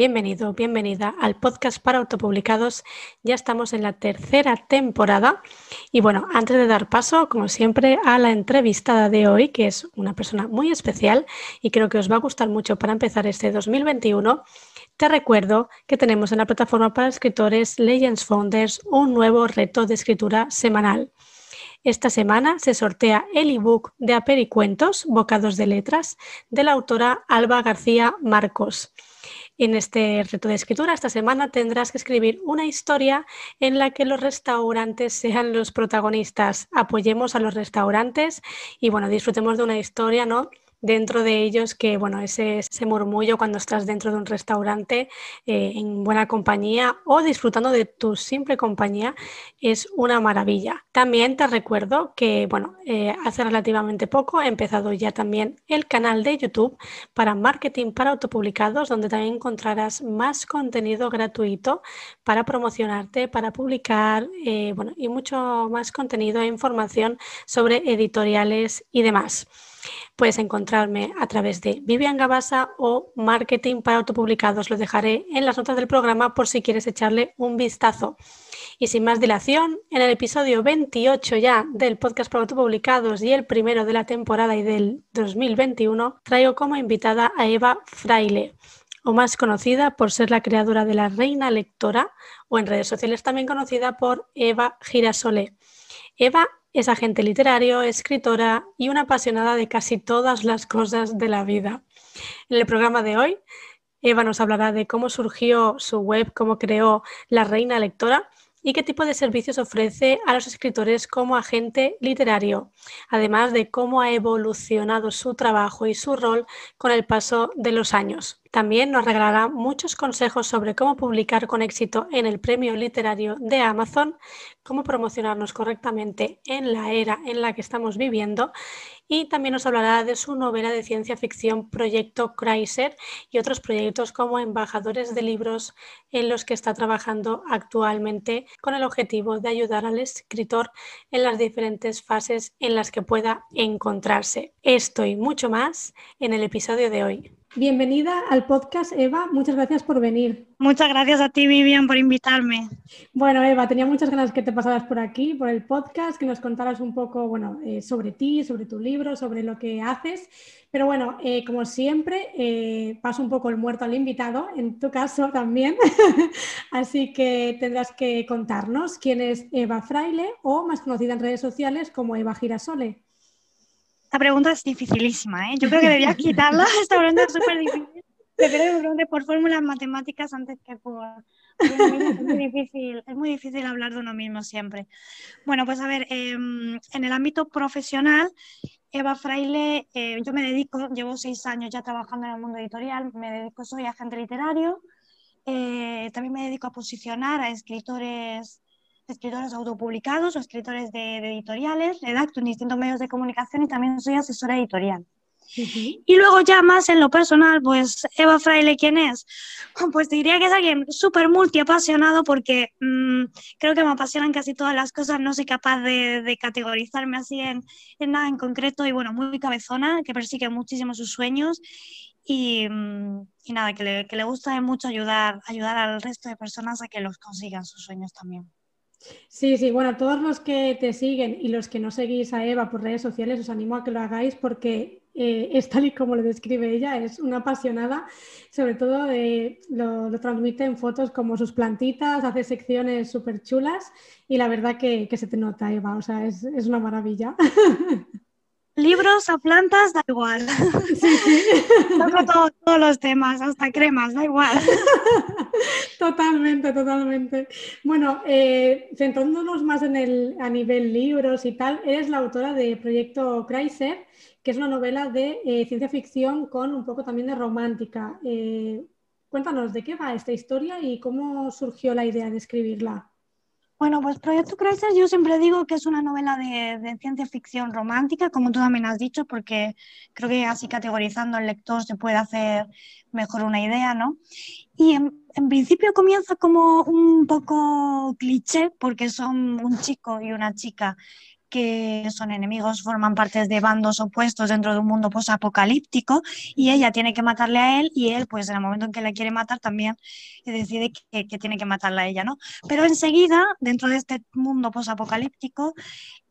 Bienvenido, bienvenida al podcast para autopublicados. Ya estamos en la tercera temporada y bueno, antes de dar paso, como siempre, a la entrevistada de hoy, que es una persona muy especial y creo que os va a gustar mucho para empezar este 2021, te recuerdo que tenemos en la plataforma para escritores Legends Founders un nuevo reto de escritura semanal. Esta semana se sortea el ebook de Apericuentos, Bocados de Letras, de la autora Alba García Marcos. En este reto de escritura, esta semana tendrás que escribir una historia en la que los restaurantes sean los protagonistas. Apoyemos a los restaurantes y bueno, disfrutemos de una historia, ¿no? Dentro de ellos que, bueno, ese, murmullo cuando estás dentro de un restaurante eh, en buena compañía o disfrutando de tu simple compañía es una maravilla. También te recuerdo que, bueno, eh, hace relativamente poco he empezado ya también el canal de YouTube para marketing para autopublicados, donde también encontrarás más contenido gratuito para promocionarte, para publicar, eh, bueno, y mucho más contenido e información sobre editoriales y demás. Puedes encontrarme a través de Vivian Gabasa o Marketing para Autopublicados. Lo dejaré en las notas del programa por si quieres echarle un vistazo. Y sin más dilación, en el episodio 28 ya del podcast para autopublicados y el primero de la temporada y del 2021, traigo como invitada a Eva Fraile, o más conocida por ser la creadora de la Reina Lectora, o en redes sociales también conocida por Eva Girasole. Eva es agente literario, escritora y una apasionada de casi todas las cosas de la vida. En el programa de hoy, Eva nos hablará de cómo surgió su web, cómo creó La Reina Lectora y qué tipo de servicios ofrece a los escritores como agente literario, además de cómo ha evolucionado su trabajo y su rol con el paso de los años. También nos regalará muchos consejos sobre cómo publicar con éxito en el premio literario de Amazon, cómo promocionarnos correctamente en la era en la que estamos viviendo y también nos hablará de su novela de ciencia ficción Proyecto Chrysler y otros proyectos como embajadores de libros en los que está trabajando actualmente con el objetivo de ayudar al escritor en las diferentes fases en las que pueda encontrarse. Esto y mucho más en el episodio de hoy. Bienvenida al podcast, Eva. Muchas gracias por venir. Muchas gracias a ti, Vivian, por invitarme. Bueno, Eva, tenía muchas ganas que te pasaras por aquí, por el podcast, que nos contaras un poco bueno, eh, sobre ti, sobre tu libro, sobre lo que haces. Pero bueno, eh, como siempre, eh, paso un poco el muerto al invitado, en tu caso también. Así que tendrás que contarnos quién es Eva Fraile o más conocida en redes sociales como Eva Girasole. Esta pregunta es dificilísima, ¿eh? Yo creo que debería quitarla. Esta pregunta es súper difícil. Prefiero que me pregunte por fórmulas matemáticas antes que por... Es muy, difícil, es muy difícil hablar de uno mismo siempre. Bueno, pues a ver, em, en el ámbito profesional, Eva Fraile, eh, yo me dedico, llevo seis años ya trabajando en el mundo editorial, me dedico, soy agente literario, eh, también me dedico a posicionar a escritores escritores autopublicados o escritores de, editoriales, redacto en distintos medios de comunicación y también soy asesora editorial. Y luego ya más en lo personal, pues Eva Fraile, ¿quién es? Pues te diría que es alguien súper multiapasionado porque mm, creo que me apasionan casi todas las cosas, no soy capaz de, categorizarme así en, nada en concreto y bueno, muy cabezona, que persigue muchísimo sus sueños y, mm, nada, que le, que le gusta mucho ayudar, ayudar al resto de personas a que los consigan sus sueños también. Sí, sí, bueno, todos los que te siguen y los que no seguís a Eva por redes sociales, os animo a que lo hagáis porque eh, es tal y como lo describe ella, es una apasionada, sobre todo lo, transmite en fotos como sus plantitas, hace secciones súper chulas y la verdad que, se te nota, Eva, o sea, es, es una maravilla. libros a plantas, da igual. Sí, sí. Toco todos los temas, hasta cremas, da igual. Totalmente, totalmente. Bueno, eh, centrándonos más en el, a nivel libros y tal, eres la autora de Proyecto Chrysler, que es una novela de eh, ciencia ficción con un poco también de romántica. Eh, cuéntanos de qué va esta historia y cómo surgió la idea de escribirla. Bueno, pues Proyecto Crisis yo siempre digo que es una novela de, ciencia ficción romántica, como tú también has dicho, porque creo que así categorizando el lector se puede hacer mejor una idea, ¿no? Y en principio comienza como un poco cliché, porque son un chico y una chica que son enemigos, forman parte de bandos opuestos dentro de un mundo posapocalíptico y ella tiene que matarle a él y él, pues en el momento en que le quiere matar, también decide que, que tiene que matarla a ella, ¿no? Pero enseguida, dentro de este mundo posapocalíptico,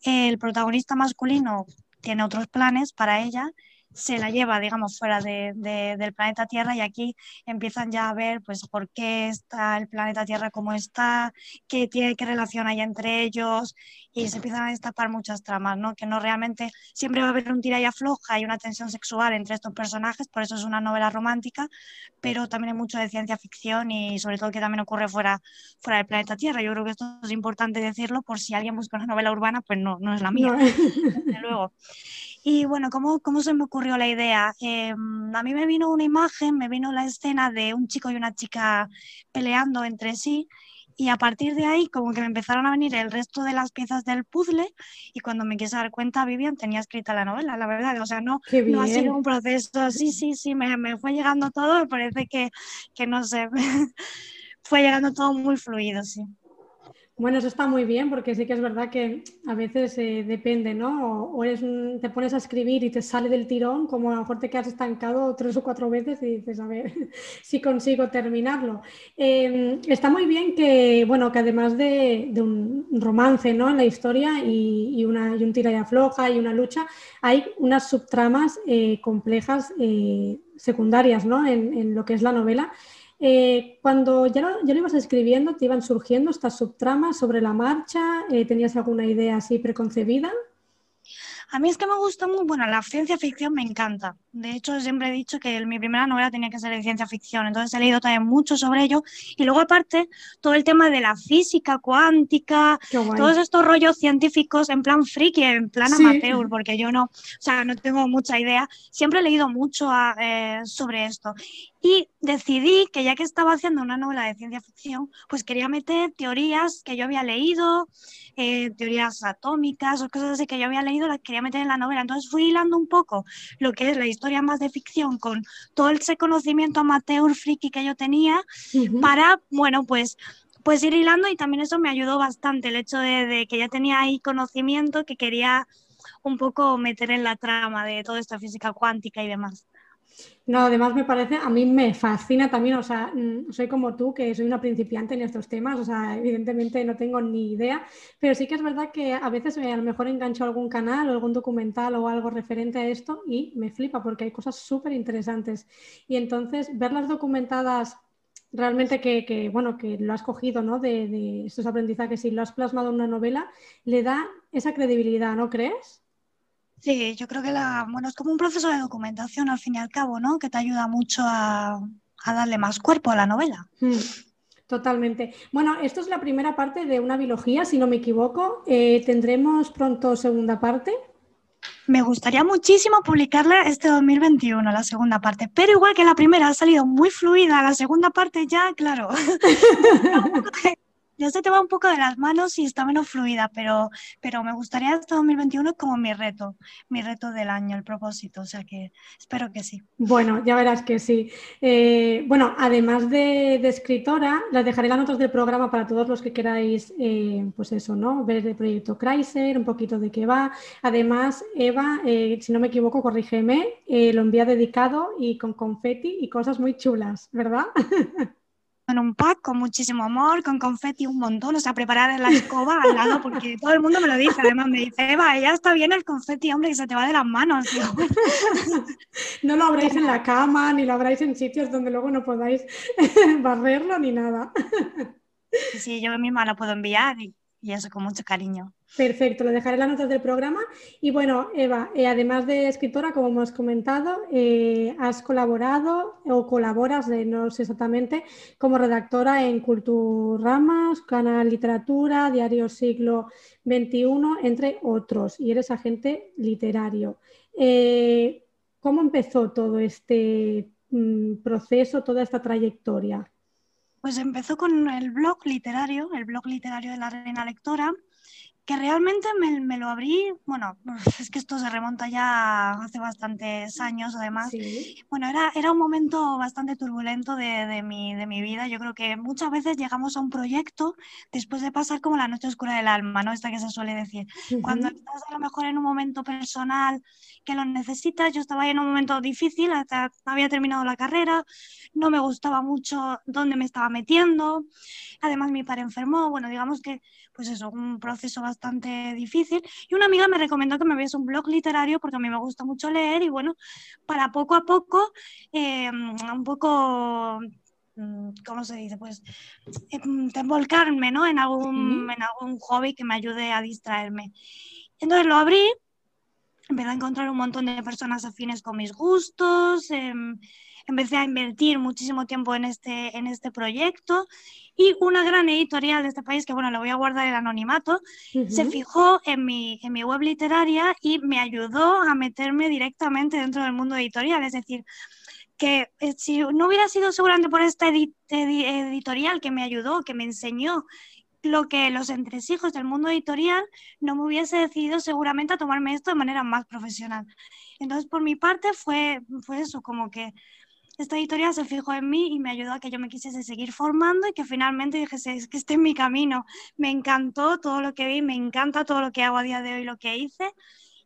el protagonista masculino tiene otros planes para ella se la lleva, digamos, fuera de, del planeta Tierra y aquí empiezan ya a ver, pues, por qué está el planeta Tierra como está, qué, tiene, qué relación hay entre ellos y se empiezan a destapar muchas tramas, ¿no? Que no realmente siempre va a haber un tira y afloja y una tensión sexual entre estos personajes, por eso es una novela romántica, pero también hay mucho de ciencia ficción y sobre todo que también ocurre fuera, fuera del planeta Tierra. Yo creo que esto es importante decirlo por si alguien busca una novela urbana, pues no, no es la mía, desde luego. Y bueno, ¿cómo, cómo se me ocurrió la idea? Em, a mí me vino una imagen, me vino la escena de un chico y una chica peleando entre sí y a partir de ahí como que me empezaron a venir el resto de las piezas del puzzle y cuando me quise dar cuenta Vivian tenía escrita la novela, la verdad, o sea, no, no ha sido un proceso, sí, sí, sí, me, me fue llegando todo, me parece que, que no sé, fue llegando todo muy fluido, sí. Bueno, eso está muy bien porque sí que es verdad que a veces eh, depende, ¿no? O, eres te pones a escribir y te sale del tirón, como a lo mejor te quedas estancado tres o cuatro veces y dices, a ver si consigo terminarlo. Em, está muy bien que, bueno, que además de, un romance, ¿no? En la historia y, una, y un tira y afloja y una lucha, hay unas subtramas eh, complejas eh, secundarias, ¿no? En lo que es la novela. Eh, cuando ya lo, ya lo, ibas escribiendo, ¿te iban surgiendo estas subtramas sobre la marcha? Eh, ¿Tenías alguna idea así preconcebida? A mí es que me gusta muy, bueno, la ciencia ficción me encanta. De hecho, siempre he dicho que mi primera novela tenía que ser de ciencia ficción, entonces he leído también mucho sobre ello. Y luego, aparte, todo el tema de la física cuántica, todos estos rollos científicos en plan friki, en plan amateur, porque yo no, o sea, no tengo mucha idea. Siempre he leído mucho eh, sobre esto. Y decidí que ya que estaba haciendo una novela de ciencia ficción, pues quería meter teorías que yo había leído, eh, teorías atómicas o cosas así que yo había leído, las quería meter en la novela. Entonces fui hilando un poco lo que es la historia más de ficción con todo ese conocimiento amateur friki que yo tenía para, bueno, pues pues ir hilando y también eso me ayudó bastante, el hecho de, de que ya tenía ahí conocimiento que quería un poco meter en la trama de toda esta física cuántica y demás. No, además me parece, a mí me fascina también, o sea, mm, soy como tú, que soy una principiante en estos temas, o sea, evidentemente no tengo ni idea, pero sí que es verdad que a veces me, a lo mejor engancho algún canal o algún documental o algo referente a esto y me flipa porque hay cosas súper interesantes. Y entonces, verlas documentadas realmente que, bueno, que lo has cogido, ¿no? De, de estos aprendizajes y lo has plasmado en una novela, le da esa credibilidad, ¿no crees? Sí, yo creo que la, bueno, es como un proceso de documentación al fin y al cabo, ¿no? Que te ayuda mucho a, darle más cuerpo a la novela. Hmm, totalmente. Bueno, esto es la primera parte de una biología, si no me equivoco. Eh, ¿Tendremos pronto segunda parte? Me gustaría muchísimo publicarla este 2021, la segunda parte, pero igual que la primera ha salido muy fluida, la segunda parte ya, claro, ya se te va un poco de las manos y está menos fluida, pero, pero me gustaría este 2021 como mi reto, mi reto del año, el propósito, o sea que espero que sí. Bueno, ya verás que sí. Eh, bueno, además de, escritora, les dejaré las notas del programa para todos los que queráis, eh, pues eso, ¿no? Ver el proyecto Chrysler, un poquito de qué va. Además, Eva, eh, si no me equivoco, corrígeme, lo envía dedicado y con confeti y cosas muy chulas, ¿verdad? en un pack con muchísimo amor, con confeti un montón, o sea, preparar la escoba al lado, porque todo el mundo me lo dice, además me dice, Eva, ya está bien el confeti, hombre, que se te va de las manos. no lo abráis en la cama, ni lo abráis en sitios donde luego no podáis barrerlo ni nada. sí, yo misma lo puedo enviar y y eso con mucho cariño. Perfecto, lo dejaré en las notas del programa. Y bueno, Eva, eh, además de escritora, como hemos comentado, eh, has colaborado o colaboras, no sé exactamente, como redactora en Culturamas, Canal Literatura, Diario Siglo XXI, entre otros, y eres agente literario. eh, ¿cómo empezó todo este mm, proceso, toda esta trayectoria? Pues empezó con el blog literario, el blog literario de la Reina Lectora, que realmente me, lo abrí, bueno, es que esto se remonta ya hace bastantes años además. Bueno, era, era un momento bastante turbulento de, de, mi, de mi vida. Yo creo que muchas veces llegamos a un proyecto después de pasar como la noche oscura del alma, ¿no? Esta que se suele decir. Cuando estás a lo mejor en un momento personal que lo necesitas, yo estaba en un momento difícil, hasta había terminado la carrera, no me gustaba mucho dónde me estaba metiendo, además mi padre enfermó, bueno, digamos que pues eso, un proceso bastante difícil. Y una amiga me recomendó que me viese un blog literario porque a mí me gusta mucho leer y bueno, para poco a poco, eh, un poco mm, ¿cómo se dice? Pues volcarme em, ¿no? en, algún, en algún hobby que me ayude a distraerme. Entonces lo abrí, empecé a encontrar un montón de personas afines con mis gustos, eh, empecé a invertir muchísimo tiempo en este, en este proyecto y una gran editorial de este país, que bueno, le voy a guardar el anonimato, se fijó en mi, en mi web literaria y me ayudó a meterme directamente dentro del mundo editorial. Es decir, que eh, si no hubiera sido seguramente por esta editorial que me ayudó, que me enseñó lo que los entresijos del mundo editorial, no me hubiese decidido seguramente a tomarme esto de manera más profesional. Entonces, por mi parte, fue, fue eso, como que esta editorial se fijó en mí y me ayudó a que yo me quisiese seguir formando y que finalmente dijese, es que este es mi camino. Me encantó todo lo que vi, me encanta todo lo que hago a día de hoy, lo que hice.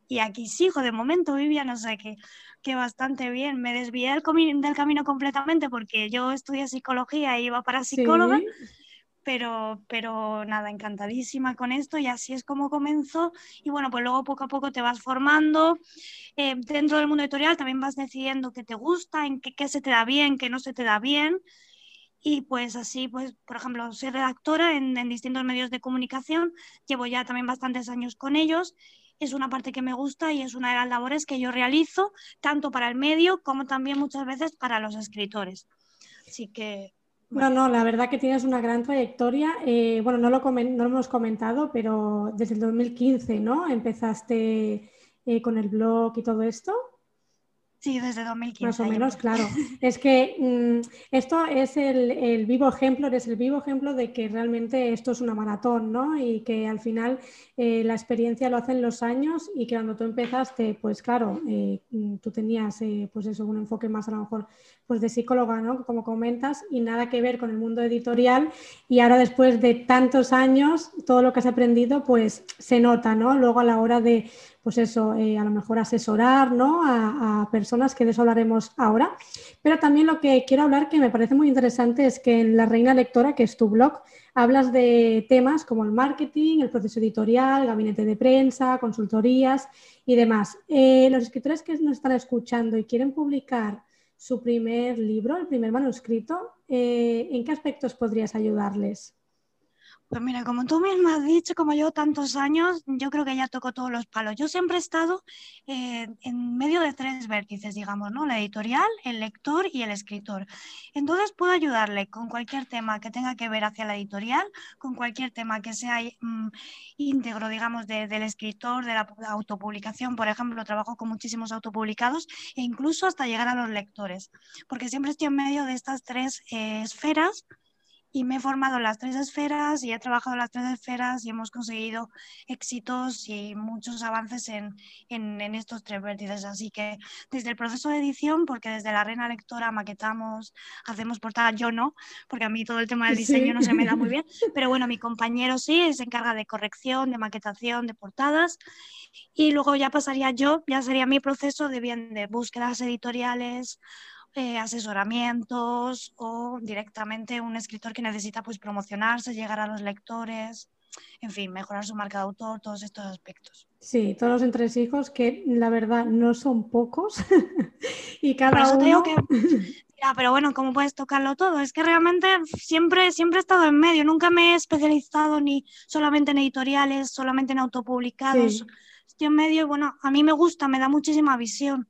Y aquí sigo, de momento vivía, no sé qué, que bastante bien. Me desvié del, del, camino completamente porque yo estudié psicología e iba para psicóloga pero, pero nada, encantadísima con esto y así es como comenzó. Y bueno, pues luego poco a poco te vas formando. Eh, dentro del mundo editorial también vas decidiendo qué te gusta, en qué, qué, se te da bien, qué no se te da bien. Y pues así, pues, por ejemplo, soy redactora en, en distintos medios de comunicación, llevo ya también bastantes años con ellos es una parte que me gusta y es una de las labores que yo realizo, tanto para el medio como también muchas veces para los escritores. Así que no, no, la verdad que tienes una gran trayectoria. Eh, bueno, no lo, no lo hemos comentado, pero desde el 2015, ¿no? Empezaste eh, con el blog y todo esto. Sí, desde 2015. Más o menos, claro. es que mm, esto es el, vivo ejemplo, es el vivo ejemplo de que realmente esto es una maratón, ¿no? Y que al final eh, la experiencia lo hacen los años y que cuando tú empezaste, pues claro, eh, mm, tú tenías eh, pues eso, un enfoque más a lo mejor pues de psicóloga, ¿no? Como comentas, y nada que ver con el mundo editorial. Y ahora después de tantos años, todo lo que has aprendido, pues se nota, ¿no? Luego a la hora de pues eso, eh, a lo mejor asesorar ¿no? a, personas, que de eso hablaremos ahora. Pero también lo que quiero hablar, que me parece muy interesante, es que en La Reina Lectora, que es tu blog, hablas de temas como el marketing, el proceso editorial, gabinete de prensa, consultorías y demás. Eh, los escritores que nos están escuchando y quieren publicar su primer libro, el primer manuscrito, eh, ¿en qué aspectos podrías ayudarles? Pues mira, como tú misma has dicho, como yo tantos años, yo creo que ya toco todos los palos. Yo siempre he estado eh, en medio de tres vértices, digamos, ¿no? La editorial, el lector y el escritor. Entonces puedo ayudarle con cualquier tema que tenga que ver hacia la editorial, con cualquier tema que sea mm, íntegro, digamos, del escritor, de la autopublicación. Por ejemplo, trabajo con muchísimos autopublicados e incluso hasta llegar a los lectores, porque siempre estoy en medio de estas tres eh, esferas y me he formado en las tres esferas y he trabajado en las tres esferas y hemos conseguido éxitos y muchos avances en, en, en, estos tres vértices. Así que desde el proceso de edición, porque desde la Reina Lectora maquetamos, hacemos portadas, yo no, porque a mí todo el tema del diseño no se me da muy bien, pero bueno, mi compañero sí, se encarga de corrección, de maquetación, de portadas y luego ya pasaría yo, ya sería mi proceso de bien de búsquedas editoriales, eh, asesoramientos o directamente un escritor que necesita pues promocionarse, llegar a los lectores, en fin, mejorar su marca de autor, todos estos aspectos. Sí, todos los entresijos que la verdad no son pocos y cada uno... que... pero bueno, ¿cómo puedes tocarlo todo? Es que realmente siempre, siempre he estado en medio, nunca me he especializado ni solamente en editoriales, solamente en autopublicados. Estoy en medio y bueno, a mí me gusta, me da muchísima visión.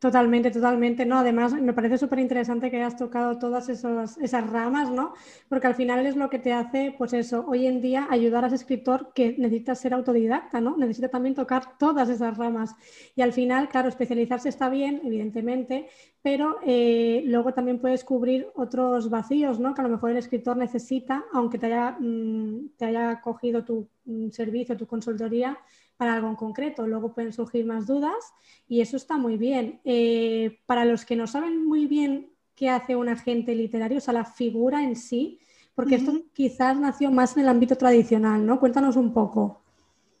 Totalmente, totalmente. No, además me parece súper interesante que hayas tocado todas esas ramas, ¿no? Porque al final es lo que te hace, pues eso, hoy en día ayudar a ese escritor que necesita ser autodidacta, ¿no? Necesita también tocar todas esas ramas. Y al final, claro, especializarse está bien, evidentemente, pero eh, luego también puedes cubrir otros vacíos, ¿no? Que a lo mejor el escritor necesita, aunque te haya, mm, cogido tu mm, servicio, tu consultoría, para algo en concreto. Luego pueden surgir más dudas y eso está muy bien. Eh, para los que no saben muy bien qué hace un agente literario, o sea, la figura en sí, porque esto quizás nació más en el ámbito tradicional, ¿no? Cuéntanos un poco.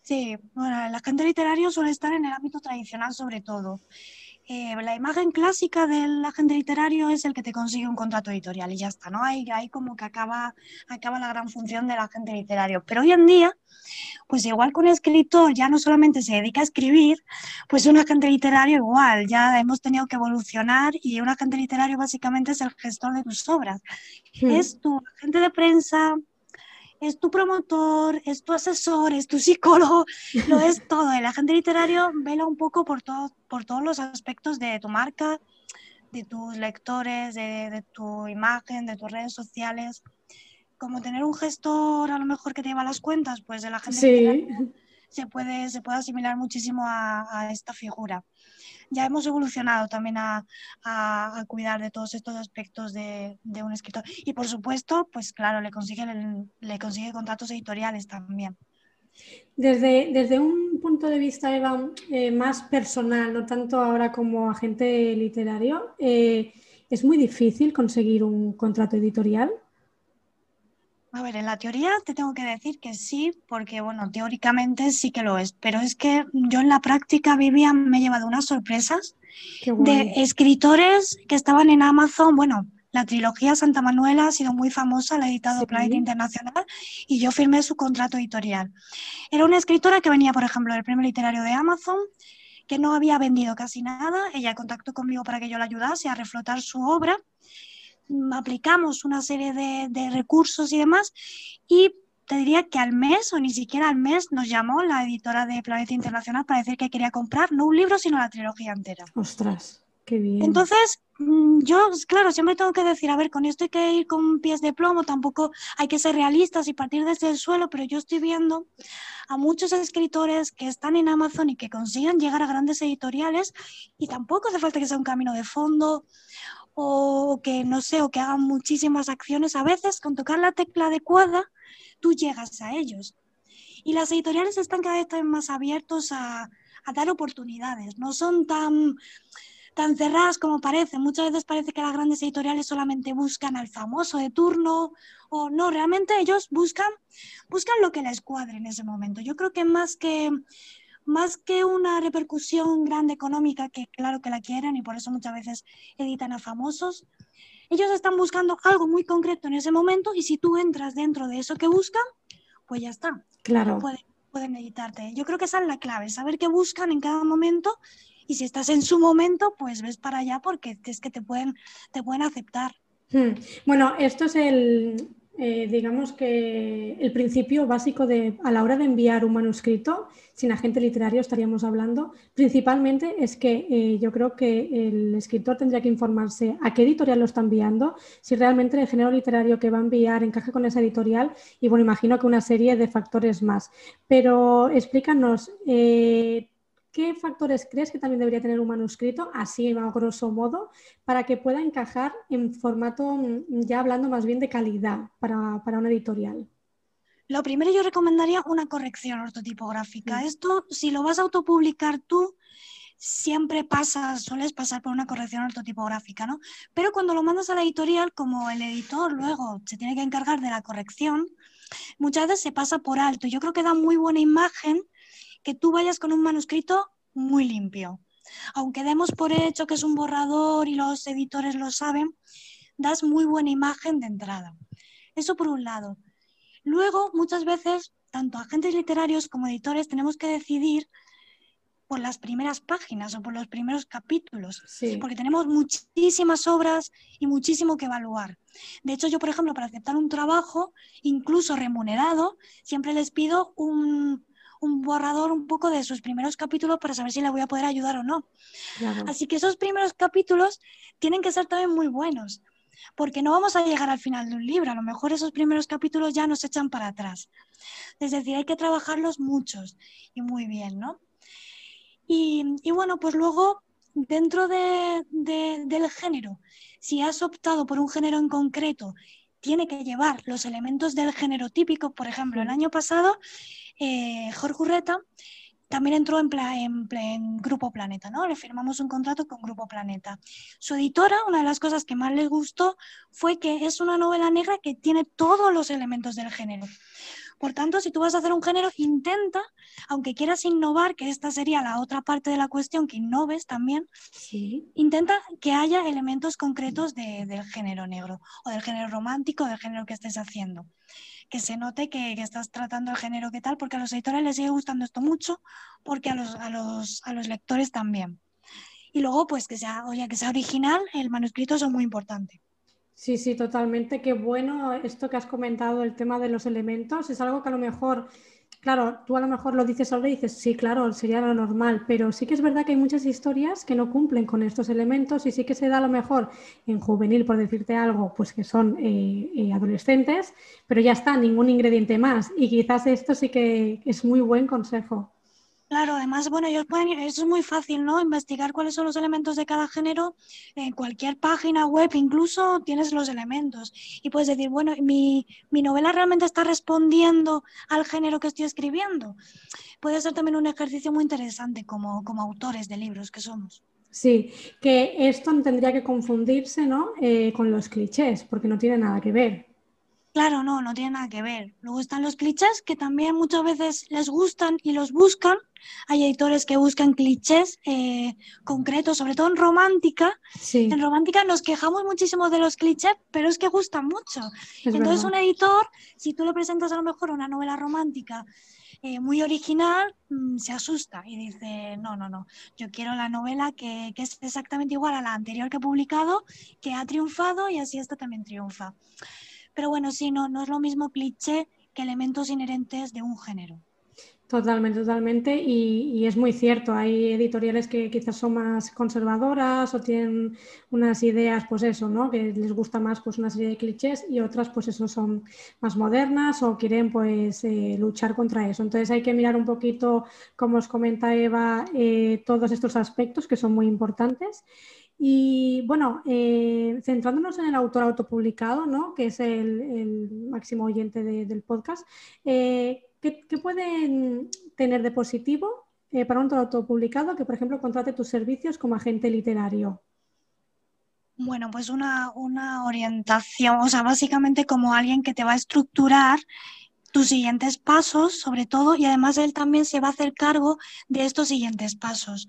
Sí, bueno, el agente literario suele estar en el ámbito tradicional sobre todo. Eh, la imagen clásica del agente literario es el que te consigue un contrato editorial y ya está, ¿no? Ahí, ahí como que acaba, acaba la gran función del agente literario. Pero hoy en día, pues igual que un escritor ya no solamente se dedica a escribir, pues un agente literario igual, ya hemos tenido que evolucionar y un agente literario básicamente es el gestor de tus obras. Hmm. Es tu agente de prensa, es tu promotor, es tu asesor, es tu psicólogo, lo es todo. El agente literario vela un poco por, todo, por todos los aspectos de tu marca, de tus lectores, de, tu imagen, de tus redes sociales. Como tener un gestor a lo mejor que te lleva las cuentas, pues el agente literario se puede, se puede asimilar muchísimo a esta figura ya hemos evolucionado también a, cuidar de todos estos aspectos de, un escritor. Y por supuesto, pues claro, le consigue, le consigue contratos editoriales también. Desde, desde un punto de vista, Eva, eh, más personal, no tanto ahora como agente literario, eh, ¿es muy difícil conseguir un contrato editorial? A ver, en la teoría te tengo que decir que sí, porque bueno, teóricamente sí que lo es, pero es que yo en la práctica, vivía me he llevado unas sorpresas de escritores que estaban en Amazon, bueno, la trilogía Santa Manuela ha sido muy famosa, la ha editado Planeta Internacional y yo firmé su contrato editorial. Era una escritora que venía, por ejemplo, del premio literario de Amazon, que no había vendido casi nada, ella contactó conmigo para que yo la ayudase a reflotar su obra aplicamos una serie de, recursos y demás y te diría que al mes o ni siquiera al mes nos llamó la editora de Planeta Internacional para decir que quería comprar no un libro sino la trilogía entera. Ostras, qué bien. Entonces, mm, yo, claro, siempre tengo que decir, a ver, con esto hay que ir con pies de plomo, tampoco hay que ser realistas y partir desde el suelo, pero yo estoy viendo a muchos escritores que están en Amazon y que consiguen llegar a grandes editoriales y tampoco hace falta que sea un camino de fondo o que no sé, o que hagan muchísimas acciones, a veces con tocar la tecla adecuada, tú llegas a ellos. Y las editoriales están cada vez más abiertos a, dar oportunidades, no son tan, tan cerradas como parece. Muchas veces parece que las grandes editoriales solamente buscan al famoso de turno o no, realmente ellos buscan, buscan lo que les cuadre en ese momento. Yo creo que más que más que una repercusión grande económica, que claro que la quieren y por eso muchas veces editan a famosos, ellos están buscando algo muy concreto en ese momento y si tú entras dentro de eso que buscan, pues ya está. Claro. Pueden, editarte. Yo creo que esa es la clave, saber qué buscan en cada momento y si estás en su momento, pues ves para allá porque es que te pueden, te pueden aceptar. Hmm. Bueno, esto es el, eh, digamos que el principio básico de a la hora de enviar un manuscrito, sin agente literario estaríamos hablando, principalmente es que eh, yo creo que el escritor tendría que informarse a qué editorial lo está enviando, si realmente el género literario que va a enviar encaja con esa editorial y bueno, imagino que una serie de factores más. Pero explícanos, eh, ¿Qué factores crees que también debería tener un manuscrito, así a grosso modo, para que pueda encajar en formato, mm, ya hablando más bien de calidad para, para una editorial? Lo primero yo recomendaría una corrección ortotipográfica. Esto, si lo vas a autopublicar tú, siempre pasas, sueles pasar por una corrección ortotipográfica, ¿no? Pero cuando lo mandas a la editorial, como el editor luego se tiene que encargar de la corrección, muchas veces se pasa por alto. Yo creo que da muy buena imagen que tú vayas con un manuscrito muy limpio. Aunque demos por hecho que es un borrador y los editores lo saben, das muy buena imagen de entrada. Eso por un lado. Luego, muchas veces, tanto agentes literarios como editores tenemos que decidir por las primeras páginas o por los primeros capítulos, porque tenemos muchísimas obras y muchísimo que evaluar. De hecho, yo, por ejemplo, para aceptar un trabajo, incluso remunerado, siempre les pido un, un borrador un poco de sus primeros capítulos para saber si le voy a poder ayudar o no. Así que esos primeros capítulos tienen que ser también muy buenos, porque no vamos a llegar al final de un libro, a lo mejor esos primeros capítulos ya nos echan para atrás. Es decir, hay que trabajarlos muchos y muy bien, ¿no? Y, bueno, pues luego, dentro del género, si has optado por un género en concreto, tiene que llevar los elementos del género típico. Por ejemplo, el año pasado, eh, Jorge Urreta también entró en, en, Grupo Planeta, ¿no? Le firmamos un contrato con Grupo Planeta. Su editora, una de las cosas que más les gustó fue que es una novela negra que tiene todos los elementos del género. Por tanto, si tú vas a hacer un género, intenta, aunque quieras innovar, que esta sería la otra parte de la cuestión, que innoves también, intenta que haya elementos concretos del género negro o del género romántico, del género que estés haciendo. Que se note que, estás tratando el género que tal, porque a los editores les sigue gustando esto mucho, porque a los, a los, a los lectores también. Y luego, pues que sea, oye, que sea original, el manuscrito es muy importante. Sí, sí, totalmente. Qué bueno esto que has comentado, el tema de los elementos. Es algo que a lo mejor, claro, tú a lo mejor lo dices ahora y dices, sí, claro, sería lo normal, pero sí que es verdad que hay muchas historias que no cumplen con estos elementos y sí que se da a lo mejor en juvenil, por decirte algo, pues que son eh, eh, adolescentes, pero ya está, ningún ingrediente más. Y quizás esto sí que es muy buen consejo. Claro, además, bueno, ellos pueden, eso es muy fácil, ¿no? Investigar cuáles son los elementos de cada género. En cualquier página web incluso tienes los elementos. Y puedes decir, bueno, mi, mi novela realmente está respondiendo al género que estoy escribiendo. Puede ser también un ejercicio muy interesante como, como autores de libros que somos. Sí, que esto no tendría que confundirse ¿no? Eh, con los clichés, porque no tiene nada que ver. Claro, no, no tiene nada que ver. Luego están los clichés que también muchas veces les gustan y los buscan. Hay editores que buscan clichés eh, concretos, sobre todo en romántica. En romántica nos quejamos muchísimo de los clichés, pero es que gustan mucho. Entonces un editor, si tú le presentas a lo mejor una novela romántica eh, muy original, mm, se asusta y dice, no, no, no, yo quiero la novela que, que es exactamente igual a la anterior que he publicado, que ha triunfado y así esta también triunfa. Pero bueno, sí, no, no es lo mismo cliché que elementos inherentes de un género. Totalmente, totalmente. Y, es muy cierto. Hay editoriales que quizás son más conservadoras o tienen unas ideas, pues eso, ¿no? Que les gusta más pues una serie de clichés y otras, pues eso, son más modernas o quieren pues eh, luchar contra eso. Entonces hay que mirar un poquito, como os comenta Eva, eh, todos estos aspectos que son muy importantes. Y bueno, eh, centrándonos en el autor autopublicado, ¿no? que es el, máximo oyente del podcast, eh, ¿qué, pueden tener de positivo eh, para un autor autopublicado que, por ejemplo, contrate tus servicios como agente literario? Bueno, pues una, una orientación, o sea, básicamente como alguien que te va a estructurar tus siguientes pasos, sobre todo, y además él también se va a hacer cargo de estos siguientes pasos.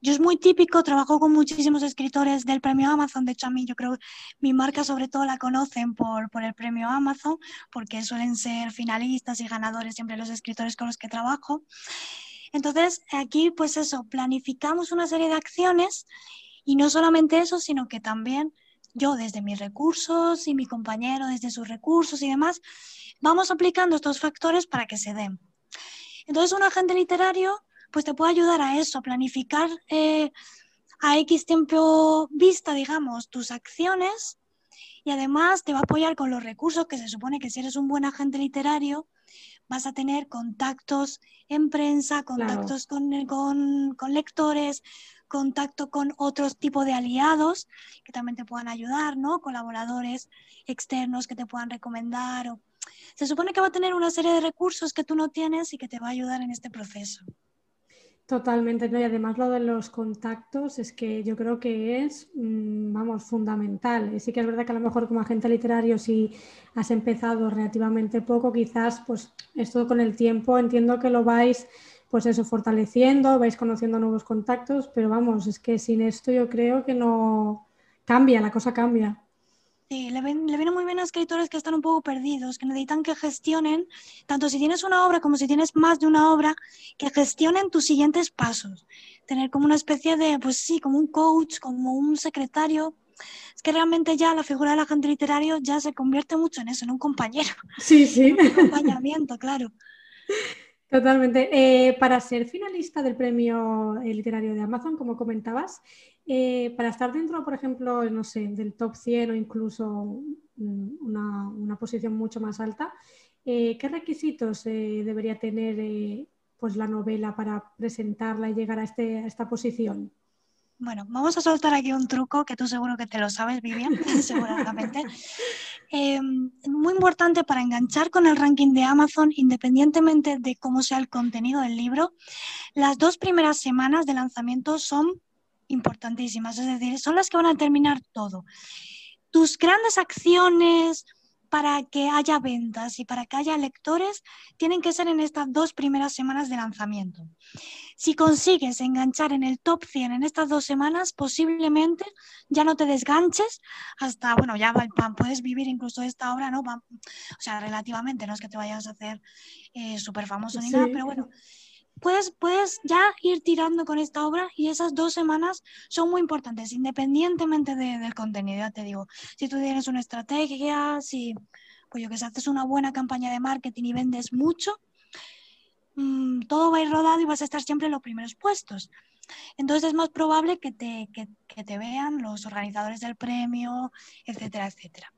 Yo es muy típico, trabajo con muchísimos escritores del premio Amazon, de hecho a mí yo creo mi marca sobre todo la conocen por, por el premio Amazon, porque suelen ser finalistas y ganadores siempre los escritores con los que trabajo. Entonces, aquí pues eso, planificamos una serie de acciones y no solamente eso, sino que también yo desde mis recursos y mi compañero desde sus recursos y demás, vamos aplicando estos factores para que se den. Entonces, un agente literario pues te puede ayudar a eso, a planificar eh, a X tiempo vista, digamos, tus acciones y además te va a apoyar con los recursos que se supone que si eres un buen agente literario vas a tener contactos en prensa, contactos con, con, lectores, contacto con otros tipos de aliados que también te puedan ayudar, ¿no? Colaboradores externos que te puedan recomendar. Se supone que va a tener una serie de recursos que tú no tienes y que te va a ayudar en este proceso. Totalmente, ¿no? y además lo de los contactos es que yo creo que es, mm, vamos, fundamental. Sí que es verdad que a lo mejor como agente literario, si has empezado relativamente poco, quizás pues esto con el tiempo entiendo que lo vais, pues eso, fortaleciendo, vais conociendo nuevos contactos, pero vamos, es que sin esto yo creo que no cambia, la cosa cambia. Sí, le, viene muy bien a escritores que están un poco perdidos, que necesitan que gestionen, tanto si tienes una obra como si tienes más de una obra, que gestionen tus siguientes pasos. Tener como una especie de, pues sí, como un coach, como un secretario. Es que realmente ya la figura del agente literario ya se convierte mucho en eso, en un compañero. Sí, sí. Un acompañamiento, claro. Totalmente. Eh, para ser finalista del premio literario de Amazon, como comentabas, eh, para estar dentro, por ejemplo, no sé, del top 100 o incluso mm, una, posición mucho más alta, eh, ¿qué requisitos debería tener pues, la novela para presentarla y llegar a, este, a esta posición? Bueno, vamos a soltar aquí un truco que tú seguro que te lo sabes, Vivian, seguramente. Eh, muy importante para enganchar con el ranking de Amazon, independientemente de cómo sea el contenido del libro, las dos primeras semanas de lanzamiento son importantísimas, es decir, son las que van a terminar todo. Tus grandes acciones, para que haya ventas y para que haya lectores tienen que ser en estas dos primeras semanas de lanzamiento. Si consigues enganchar en el top 100 en estas dos semanas, posiblemente ya no te desganches hasta, bueno, ya puedes vivir incluso esta obra, ¿no? O sea, relativamente, no es que te vayas a hacer eh, súper famoso ni nada, pero bueno, puedes, puedes ya ir tirando con esta obra y esas dos semanas son muy importantes, independientemente del contenido, ya te digo. Si tú tienes una estrategia, si pues yo que sé, haces una buena campaña de marketing y vendes mucho, mm, todo va a ir rodado y vas a estar siempre en los primeros puestos. Entonces es más probable que te, que te vean los organizadores del premio, etcétera, etcétera.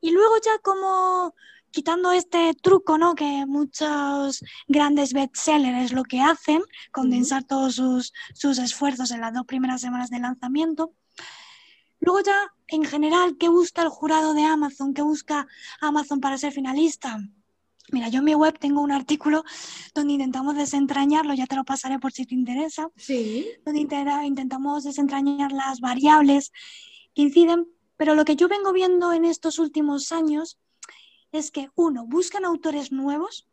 Y luego ya como quitando este truco, ¿no? Que muchos grandes bestsellers lo que hacen, condensar todos sus, sus, esfuerzos en las dos primeras semanas de lanzamiento. Luego ya, en general, ¿qué busca el jurado de Amazon? ¿Qué busca Amazon para ser finalista? Mira, yo en mi web tengo un artículo donde intentamos desentrañarlo, ya te lo pasaré por si te interesa. Sí. Donde intentamos desentrañar las variables que inciden, pero lo que yo vengo viendo en estos últimos años es que, uno, buscan autores nuevos,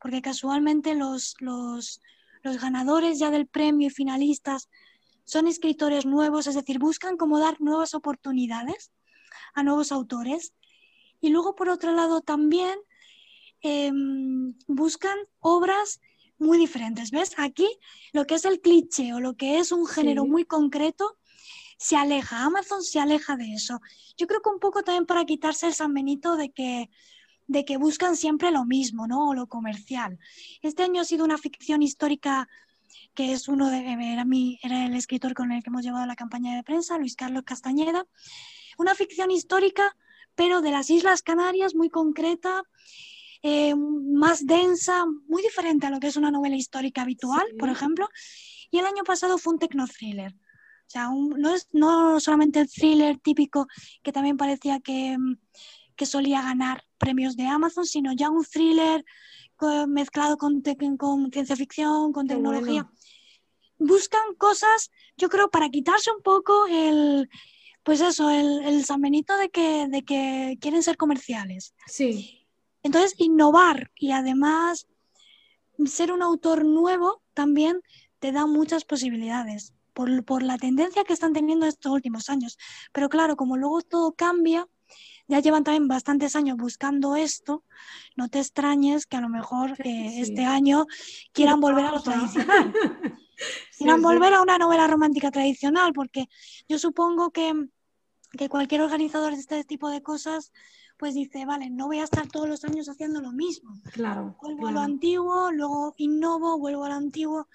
porque casualmente los, los, ganadores ya del premio y finalistas son escritores nuevos, es decir, buscan como dar nuevas oportunidades a nuevos autores. Y luego, por otro lado, también em, buscan obras muy diferentes. ¿Ves? Aquí lo que es el cliché o lo que es un género muy concreto se aleja. Amazon se aleja de eso. Yo creo que un poco también para quitarse el San Benito de que de que buscan siempre lo mismo, ¿no? O lo comercial. Este año ha sido una ficción histórica que es uno de, era, mi, era el escritor con el que hemos llevado la campaña de prensa, Luis Carlos Castañeda. Una ficción histórica, pero de las Islas Canarias, muy concreta, eh, más densa, muy diferente a lo que es una novela histórica habitual, por ejemplo. Y el año pasado fue un tecno-thriller. O sea, no es no solamente el thriller típico que también parecía que, que solía ganar premios de Amazon, sino ya un thriller mezclado con, con, ciencia ficción, con tecnología. Buscan cosas, yo creo, para quitarse un poco el, pues eso, el, el San Benito de que, de que quieren ser comerciales. Sí. Entonces, innovar y además ser un autor nuevo también te da muchas posibilidades por, por la tendencia que están teniendo estos últimos años. Pero claro, como luego todo cambia, ya llevan también bastantes años buscando esto, no te extrañes que a lo mejor eh, este año quieran volver a lo tradicional. quieran volver a una novela romántica tradicional, porque yo supongo que, cualquier organizador de este tipo de cosas pues dice, vale, no voy a estar todos los años haciendo lo mismo. Claro. Vuelvo a lo antiguo, luego innovo, vuelvo a lo antiguo.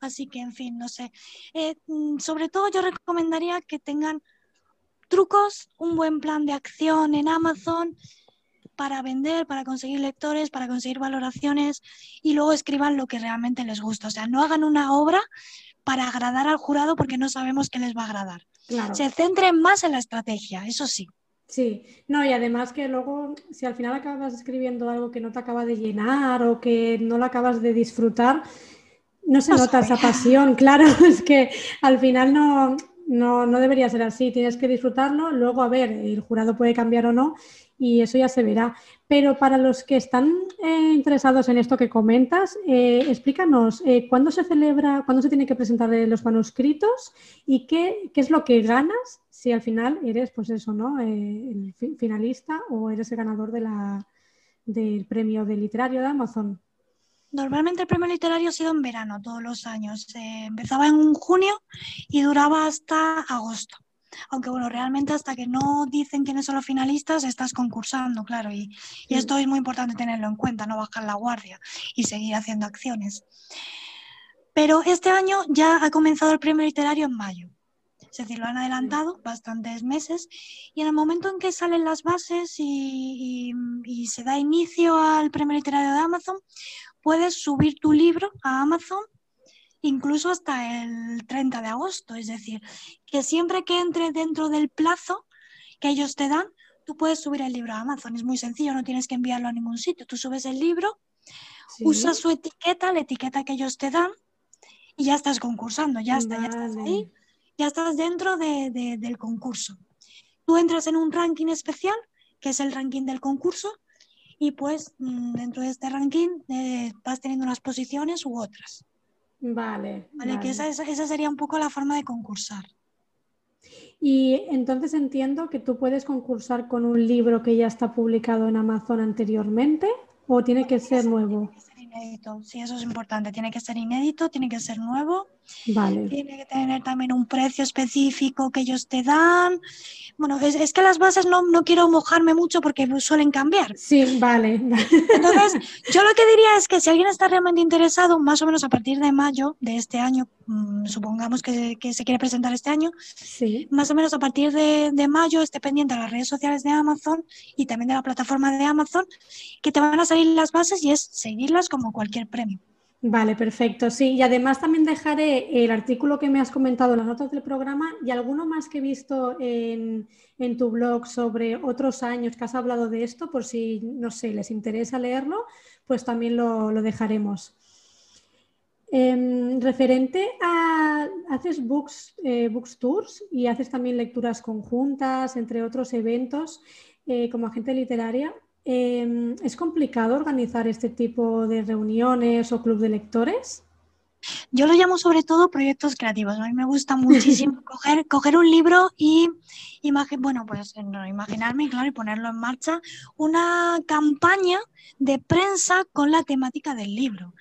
Así que, en fin, no sé. Eh, mm, sobre todo yo recomendaría que tengan trucos, un buen plan de acción en Amazon para vender, para conseguir lectores, para conseguir valoraciones y luego escriban lo que realmente les gusta. O sea, no hagan una obra para agradar al jurado porque no sabemos qué les va a agradar. Se centren más en la estrategia, eso sí. Sí, no, y además que luego, si al final acabas escribiendo algo que no te acaba de llenar o que no lo acabas de disfrutar, no se nota esa pasión, claro, es que al final no, no, no debería ser así, tienes que disfrutarlo, luego a ver, el jurado puede cambiar o no y eso ya se verá. Pero para los que están eh, interesados en esto que comentas, eh, explícanos eh, cuándo se celebra, cuándo se tiene que presentar los manuscritos y qué, qué, es lo que ganas si al final eres, pues eso, ¿no? el finalista o eres el ganador de la, del premio de literario de Amazon. Normalmente el premio literario ha sido en verano, todos los años. empezaba en junio y duraba hasta agosto. Aunque bueno, realmente hasta que no dicen quiénes son los finalistas, estás concursando, claro, y, y esto es muy importante tenerlo en cuenta, no bajar la guardia y seguir haciendo acciones. Pero este año ya ha comenzado el premio literario en mayo. Es decir, lo han adelantado bastantes meses y en el momento en que salen las bases y, y, y se da inicio al premio literario de Amazon, puedes subir tu libro a Amazon incluso hasta el 30 de agosto. Es decir, que siempre que entre dentro del plazo que ellos te dan, tú puedes subir el libro a Amazon. Es muy sencillo, no tienes que enviarlo a ningún sitio. Tú subes el libro, sí. usas su etiqueta, la etiqueta que ellos te dan, y ya estás concursando, ya, está, vale. ya estás ahí, ya estás dentro de, de, del concurso. Tú entras en un ranking especial, que es el ranking del concurso, y pues mm, dentro de este ranking eh, vas teniendo unas posiciones u otras. Vale. Vale, vale. que esa, esa, sería un poco la forma de concursar. Y entonces entiendo que tú puedes concursar con un libro que ya está publicado en Amazon anteriormente o tiene que ser nuevo. Tiene que ser inédito, sí, eso es importante. Tiene que ser inédito, tiene que ser nuevo. Vale. Tiene que tener también un precio específico que ellos te dan. Bueno, es, es que las bases no, no, quiero mojarme mucho porque suelen cambiar. Sí, vale. Entonces, yo lo que diría es que si alguien está realmente interesado, más o menos a partir de mayo de este año, mmm, supongamos que, que, se quiere presentar este año, sí. más o menos a partir de, de mayo esté pendiente a las redes sociales de Amazon y también de la plataforma de Amazon, que te van a salir las bases y es seguirlas como cualquier premio. Vale, perfecto. Sí, y además también dejaré el artículo que me has comentado en las notas del programa y alguno más que he visto en, en, tu blog sobre otros años que has hablado de esto, por si, no sé, les interesa leerlo, pues también lo, lo dejaremos. Eh, referente a, haces books, eh, books tours y haces también lecturas conjuntas, entre otros eventos, eh, como agente literaria. Eh, ¿Es complicado organizar este tipo de reuniones o club de lectores? Yo lo llamo sobre todo proyectos creativos. A mí me gusta muchísimo coger, coger un libro y bueno, pues, no, imaginarme claro, y ponerlo en marcha una campaña de prensa con la temática del libro.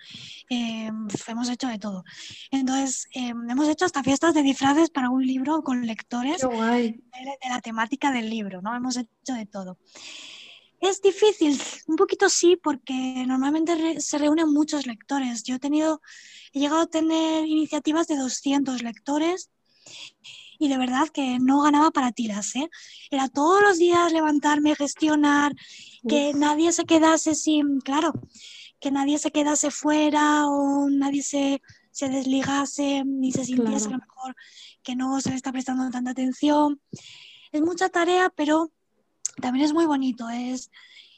Eh, hemos hecho de todo. Entonces, eh, hemos hecho hasta fiestas de disfraces para un libro con lectores de, de, la temática del libro, ¿no? Hemos hecho de todo. Es difícil, un poquito sí, porque normalmente re se reúnen muchos lectores. Yo he tenido, he llegado a tener iniciativas de 200 lectores y de verdad que no ganaba para tiras, ¿eh? Era todos los días levantarme, gestionar, que Uf. nadie se quedase sin, claro, que nadie se quedase fuera o nadie se, se desligase ni se sintiese claro. a lo mejor que no se le está prestando tanta atención. Es mucha tarea, pero también es muy bonito, es,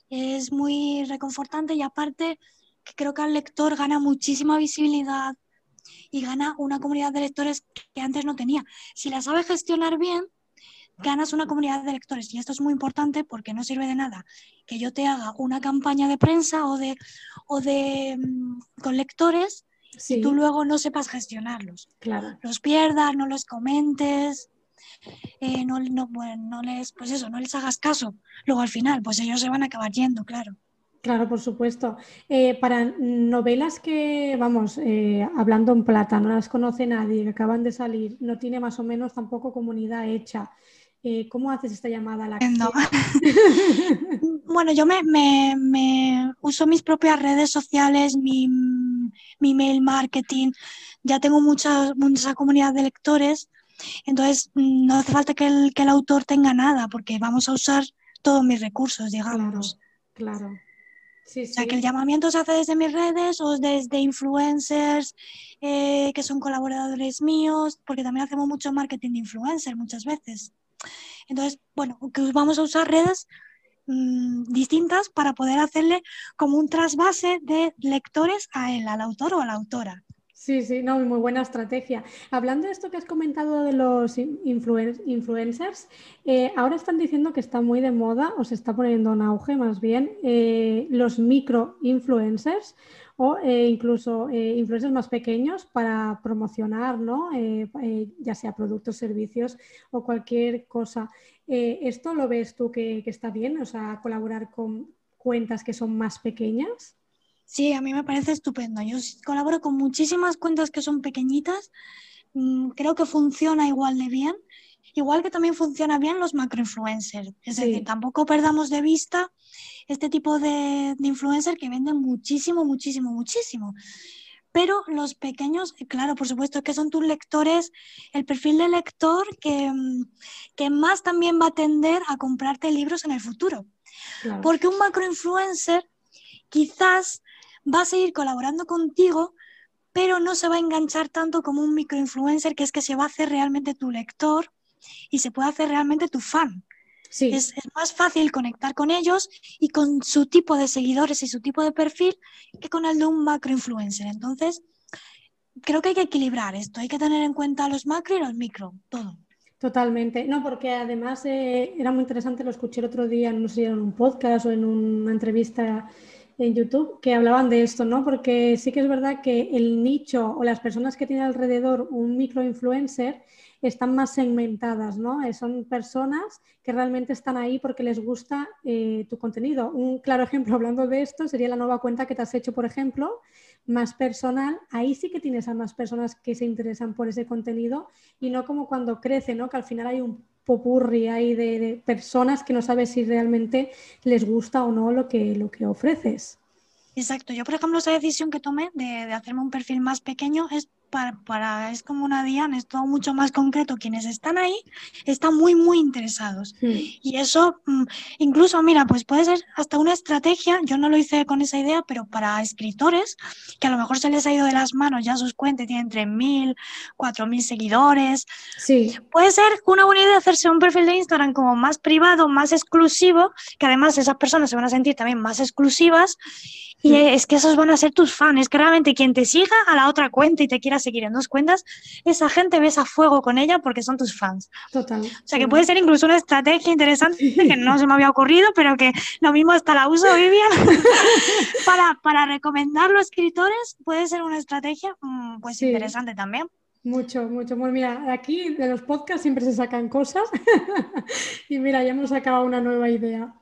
es muy reconfortante y aparte creo que al lector gana muchísima visibilidad y gana una comunidad de lectores que antes no tenía. Si la sabes gestionar bien, ganas una comunidad de lectores y esto es muy importante porque no sirve de nada que yo te haga una campaña de prensa o de, o de um, con lectores sí. y tú luego no sepas gestionarlos. Claro. Los pierdas, no los comentes eh, no, no, bueno, no les, pues eso, no les hagas caso. Luego al final, pues ellos se van a acabar yendo, claro. Claro, por supuesto. Eh, para novelas que, vamos, eh, hablando en plata, no las conoce nadie, que acaban de salir, no tiene más o menos tampoco comunidad hecha. Eh, ¿Cómo haces esta llamada a la no. bueno, yo me, me, me, uso mis propias redes sociales, mi, mi mail marketing, ya tengo mucha, mucha comunidad de lectores entonces, mm, no hace falta que el, que el autor tenga nada, porque vamos a usar todos mis recursos, digamos. Claro. claro. Sí, sí. O sea, que el llamamiento se hace desde mis redes o desde influencers eh, que son colaboradores míos, porque también hacemos mucho marketing de influencers muchas veces. Entonces, bueno, que vamos a usar redes mmm, distintas para poder hacerle como un trasvase de lectores a él, al autor o a la autora. Sí, sí, no, muy buena estrategia. Hablando de esto que has comentado de los influen influencers, eh, ahora están diciendo que está muy de moda o se está poniendo en auge más bien eh, los micro-influencers o eh, incluso influencers más pequeños para promocionar, ¿no? Ya sea productos, servicios o cualquier cosa. ¿Esto lo ves tú que, que está bien? O sea, colaborar con cuentas que son más pequeñas. Sí, a mí me parece estupendo. Yo colaboro con muchísimas cuentas que son pequeñitas. Mm, creo que funciona igual de bien Igual que también funciona bien los macroinfluencers. Es decir, tampoco perdamos de vista este tipo de, de influencer que venden muchísimo, muchísimo, muchísimo. Pero los pequeños, claro, por supuesto que son tus lectores, el perfil de lector que, mm, que más también va a tender a comprarte libros en el futuro. Porque un macroinfluencer quizás va a seguir colaborando contigo, pero no se va a enganchar tanto como un microinfluencer, que es que se va a hacer realmente tu lector y se puede hacer realmente tu fan. Es, más fácil conectar con ellos y con su tipo de seguidores y su tipo de perfil que con el de un macro influencer. Entonces, creo que hay que equilibrar esto. Hay que tener en cuenta los macro y los micro, todo. Totalmente. No, porque además eh, era muy interesante, lo escuché el otro día, no sé si en un podcast o en una entrevista en YouTube, que hablaban de esto, ¿no? Porque sí que es verdad que el nicho o las personas que tienen alrededor un micro influencer están más segmentadas, ¿no? Eh, son personas que realmente están ahí porque les gusta eh, tu contenido. Un claro ejemplo hablando de esto sería la nueva cuenta que te has hecho, por ejemplo, más personal. Ahí sí que tienes a más personas que se interesan por ese contenido y no como cuando crece, ¿no? Que al final hay un popurri ahí de, personas que no sabes si realmente les gusta o no lo que, lo que ofreces. Exacto. Yo, por ejemplo, esa decisión que tomé de, de hacerme un perfil más pequeño es para, es como una Diana, es todo mucho más concreto. Quienes están ahí están muy, muy interesados. Hmm. Y eso, mm, incluso, mira, pues puede ser hasta una estrategia, yo no lo hice con esa idea, pero para escritores, que a lo mejor se les ha ido de las manos ya sus cuentas, tienen 3.000, 4.000 seguidores. Sí. Puede ser una buena idea hacerse un perfil de Instagram como más privado, más exclusivo, que además esas personas se van a sentir también más exclusivas y es que esos van a ser tus fans, es que realmente quien te siga a la otra cuenta y te quiera seguir en dos cuentas, esa gente ves a fuego con ella porque son tus fans. Total. O sea que puede ser incluso una estrategia interesante que no se me había ocurrido, pero que lo mismo hasta la uso Vivian para, para recomendar los escritores, puede ser una estrategia mm, pues interesante también. Mucho, mucho. Bueno, mira, aquí de los podcasts siempre se sacan cosas y mira, ya hemos sacado una nueva idea.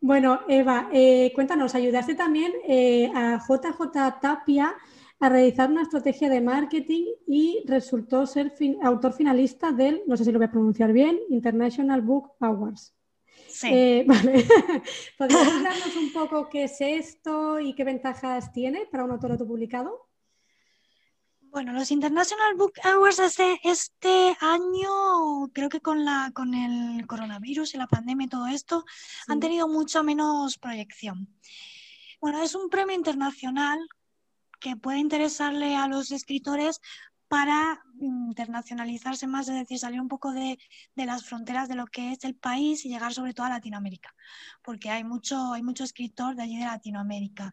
Bueno, Eva, eh, cuéntanos, ayudaste también eh, a JJ Tapia a realizar una estrategia de marketing y resultó ser autor finalista del, no sé si lo voy a pronunciar bien, International Book Awards. Sí. Eh, vale. ¿Podrías hablarnos un poco qué es esto y qué ventajas tiene para un autor autopublicado? Bueno, los International Book Awards este, este año, creo que con, la, con el coronavirus y la pandemia y todo esto, han tenido mucha menos proyección. Bueno, es un premio internacional que puede interesarle a los escritores para internacionalizarse más, es decir, salir un poco de, las fronteras de lo que es el país y llegar sobre todo a Latinoamérica, porque hay mucho, hay mucho escritor de allí de Latinoamérica.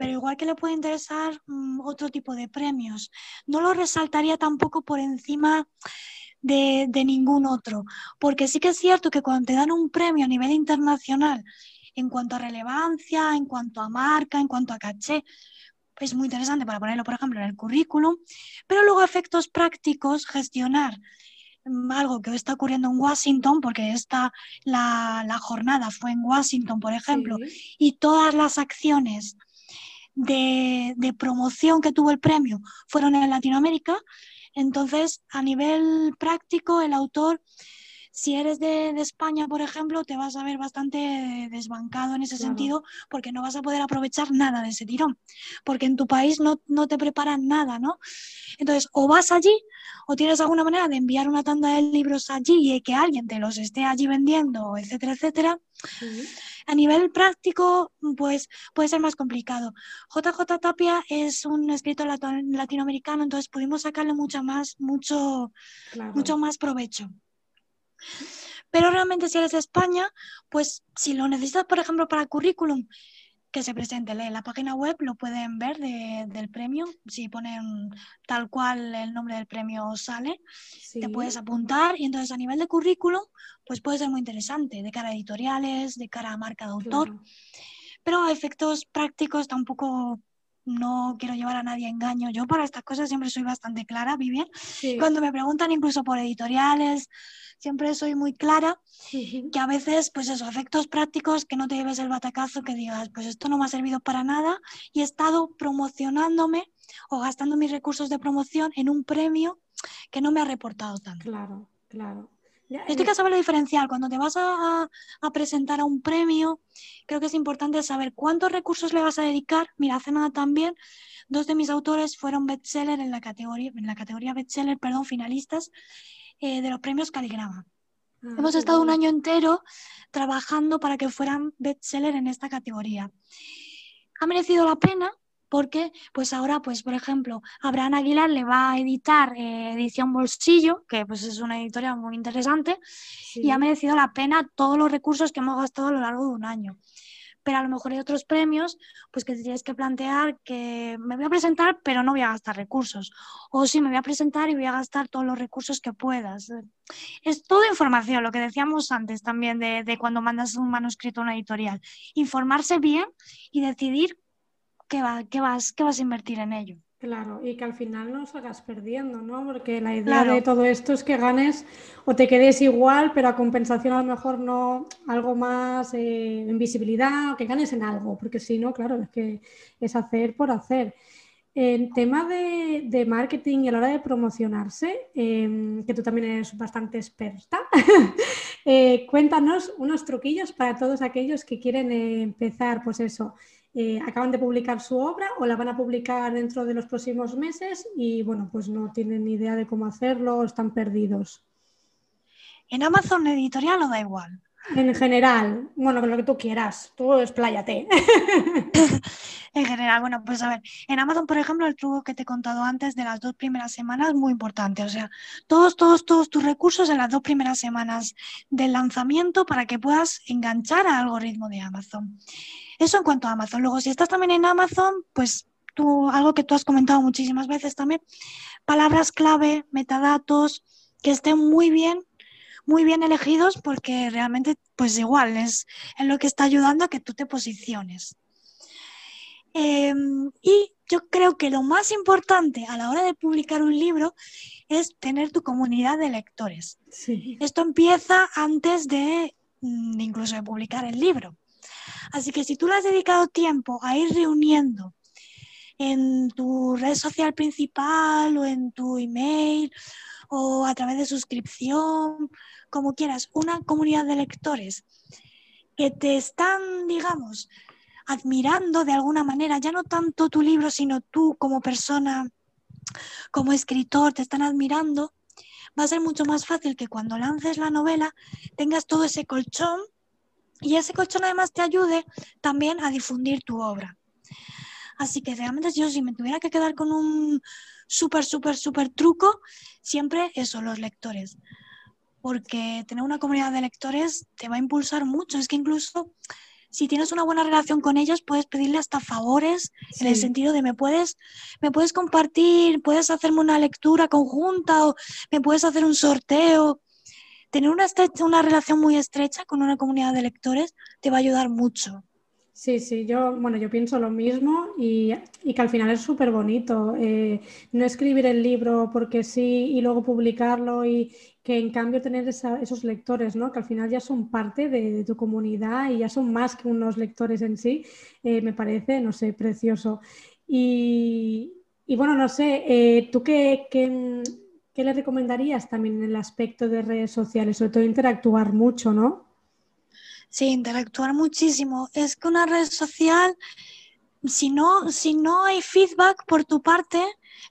Pero igual que le puede interesar mm, otro tipo de premios, no lo resaltaría tampoco por encima de, de ningún otro, porque sí que es cierto que cuando te dan un premio a nivel internacional, en cuanto a relevancia, en cuanto a marca, en cuanto a caché, es muy interesante para ponerlo, por ejemplo, en el currículum, pero luego efectos prácticos, gestionar mm, algo que está ocurriendo en Washington, porque esta, la, la jornada fue en Washington, por ejemplo, y todas las acciones de, promoción que tuvo el premio fueron en Latinoamérica, entonces a nivel práctico el autor si eres de, España, por ejemplo, te vas a ver bastante desbancado en ese sentido porque no vas a poder aprovechar nada de ese tirón, porque en tu país no, te preparan nada, ¿no? Entonces, o vas allí o tienes alguna manera de enviar una tanda de libros allí y que alguien te los esté allí vendiendo, etcétera, etcétera. A nivel práctico, pues puede ser más complicado. JJ Tapia es un escritor latinoamericano, entonces pudimos sacarle mucho más, mucho, mucho más provecho. Pero realmente si eres de España, pues si lo necesitas, por ejemplo, para currículum, que se presente en la página web, lo pueden ver del premio. Si ponen tal cual el nombre del premio sale, te puedes apuntar y entonces a nivel de currículum, pues puede ser muy interesante, de cara a editoriales, de cara a marca de autor. Pero a efectos prácticos tampoco no quiero llevar a nadie a engaño. Yo para estas cosas siempre soy bastante clara, Vivian. Cuando me preguntan incluso por editoriales, siempre soy muy clara, que a veces, pues esos efectos prácticos, que no te lleves el batacazo, que digas, pues esto no me ha servido para nada y he estado promocionándome o gastando mis recursos de promoción en un premio que no me ha reportado tanto. Claro, claro. Esto hay que saberlo diferenciar. Cuando te vas a, presentar a un premio, creo que es importante saber cuántos recursos le vas a dedicar. Mira, hace nada también, dos de mis autores fueron bestseller en la categoría, en la categoría bestseller, perdón, finalistas eh, de los premios Caligrama. Ah, Hemos estado un año entero trabajando para que fueran bestseller en esta categoría. Ha merecido la pena porque pues ahora, pues por ejemplo, Abraham Aguilar le va a editar eh, Edición Bolsillo, que pues es una editorial muy interesante, y ha merecido la pena todos los recursos que hemos gastado a lo largo de un año. Pero a lo mejor hay otros premios, pues que tienes que plantear que me voy a presentar, pero no voy a gastar recursos. O sí, me voy a presentar y voy a gastar todos los recursos que puedas. Es toda información, lo que decíamos antes también de, de cuando mandas un manuscrito a una editorial. Informarse bien y decidir ¿qué, vas, qué vas a invertir en ello? Claro, y que al final no salgas perdiendo, ¿no? Porque la idea de todo esto es que ganes o te quedes igual, pero a compensación a lo mejor no algo más eh, en visibilidad o que ganes en algo, porque si no, claro, es que es hacer por hacer. En tema de, marketing y a la hora de promocionarse, em, que tú también eres bastante experta, eh, cuéntanos unos truquillos para todos aquellos que quieren empezar, pues eso, eh, acaban de publicar su obra o la van a publicar dentro de los próximos meses y bueno, pues no tienen ni idea de cómo hacerlo están perdidos. ¿En Amazon editorial o da igual? En general, bueno, con lo que tú quieras, tú expláyate. en general, bueno, pues a ver, en Amazon, por ejemplo, el truco que te he contado antes de las dos primeras semanas muy importante. O sea, todos, todos, todos tus recursos en las dos primeras semanas del lanzamiento para que puedas enganchar al algoritmo de Amazon. Eso en cuanto a Amazon. Luego, si estás también en Amazon, pues tú, algo que tú has comentado muchísimas veces también, palabras clave, metadatos, que estén muy bien, muy bien elegidos porque realmente, pues igual, es, lo que está ayudando a que tú te posiciones. Em, y yo creo que lo más importante a la hora de publicar un libro es tener tu comunidad de lectores. Esto empieza antes de mm, incluso de publicar el libro. Así que si tú le has dedicado tiempo a ir reuniendo en tu red social principal o en tu email o a través de suscripción, como quieras, una comunidad de lectores que te están, digamos, admirando de alguna manera, ya no tanto tu libro, sino tú como persona, como escritor, te están admirando, va a ser mucho más fácil que cuando lances la novela tengas todo ese colchón y ese colchón además te ayude también a difundir tu obra. Así que realmente yo si me tuviera que quedar con un súper, súper, súper truco, siempre eso, los lectores. Porque tener una comunidad de lectores te va a impulsar mucho. Es que incluso si tienes una buena relación con ellos, puedes pedirle hasta favores en el sentido de me puedes, me puedes compartir, puedes hacerme una lectura conjunta o me puedes hacer un sorteo tener una, una relación muy estrecha con una comunidad de lectores te va a ayudar mucho. Sí, sí, yo, bueno, yo pienso lo mismo y, que al final es súper bonito. Eh, no escribir el libro porque sí y luego publicarlo y que en cambio tener esos lectores, ¿no? Que al final ya son parte de, tu comunidad y ya son más que unos lectores en sí, eh, me parece, no sé, precioso. Y, bueno, no sé, eh, ¿tú qué, qué, ¿qué le recomendarías también en el aspecto de redes sociales? Sobre todo interactuar mucho, ¿no? Sí, interactuar muchísimo. Es que una red social, si no, si no hay feedback por tu parte,